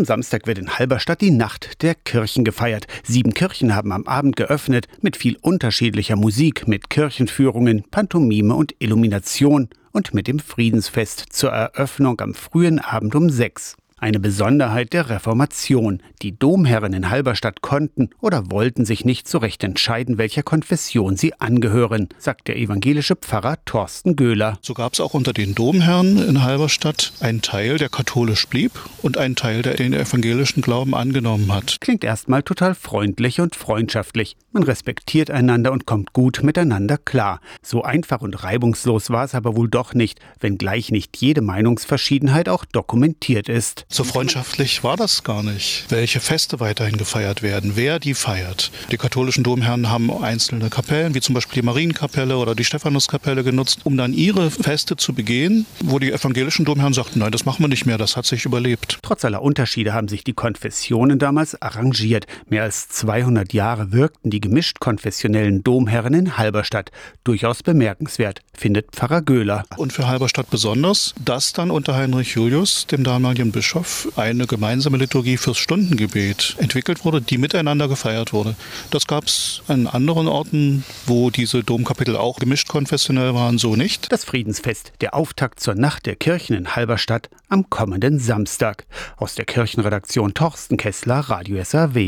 Am Samstag wird in Halberstadt die Nacht der Kirchen gefeiert. Sieben Kirchen haben am Abend geöffnet mit viel unterschiedlicher Musik, mit Kirchenführungen, Pantomime und Illumination und mit dem Friedensfest zur Eröffnung am frühen Abend um sechs. Eine Besonderheit der Reformation. Die Domherren in Halberstadt konnten oder wollten sich nicht so recht entscheiden, welcher Konfession sie angehören, sagt der evangelische Pfarrer Thorsten Göhler. So gab es auch unter den Domherren in Halberstadt einen Teil, der katholisch blieb und einen Teil, der den evangelischen Glauben angenommen hat. Klingt erstmal total freundlich und freundschaftlich. Man respektiert einander und kommt gut miteinander klar. So einfach und reibungslos war es aber wohl doch nicht, wenngleich nicht jede Meinungsverschiedenheit auch dokumentiert ist. So freundschaftlich war das gar nicht. Welche Feste weiterhin gefeiert werden, wer die feiert. Die katholischen Domherren haben einzelne Kapellen, wie zum Beispiel die Marienkapelle oder die Stephanuskapelle genutzt, um dann ihre Feste zu begehen, wo die evangelischen Domherren sagten, nein, das machen wir nicht mehr, das hat sich überlebt. Trotz aller Unterschiede haben sich die Konfessionen damals arrangiert. Mehr als 200 Jahre wirkten die gemischt konfessionellen Domherren in Halberstadt. Durchaus bemerkenswert, findet Pfarrer Göhler. Und für Halberstadt besonders, dass dann unter Heinrich Julius, dem damaligen Bischof, Bischof eine gemeinsame Liturgie fürs Stundengebet entwickelt wurde, die miteinander gefeiert wurde. Das gab es an anderen Orten, wo diese Domkapitel auch gemischt konfessionell waren, so nicht. Das Friedensfest, der Auftakt zur Nacht der Kirchen in Halberstadt am kommenden Samstag. Aus der Kirchenredaktion Torsten Kessler, Radio SAW.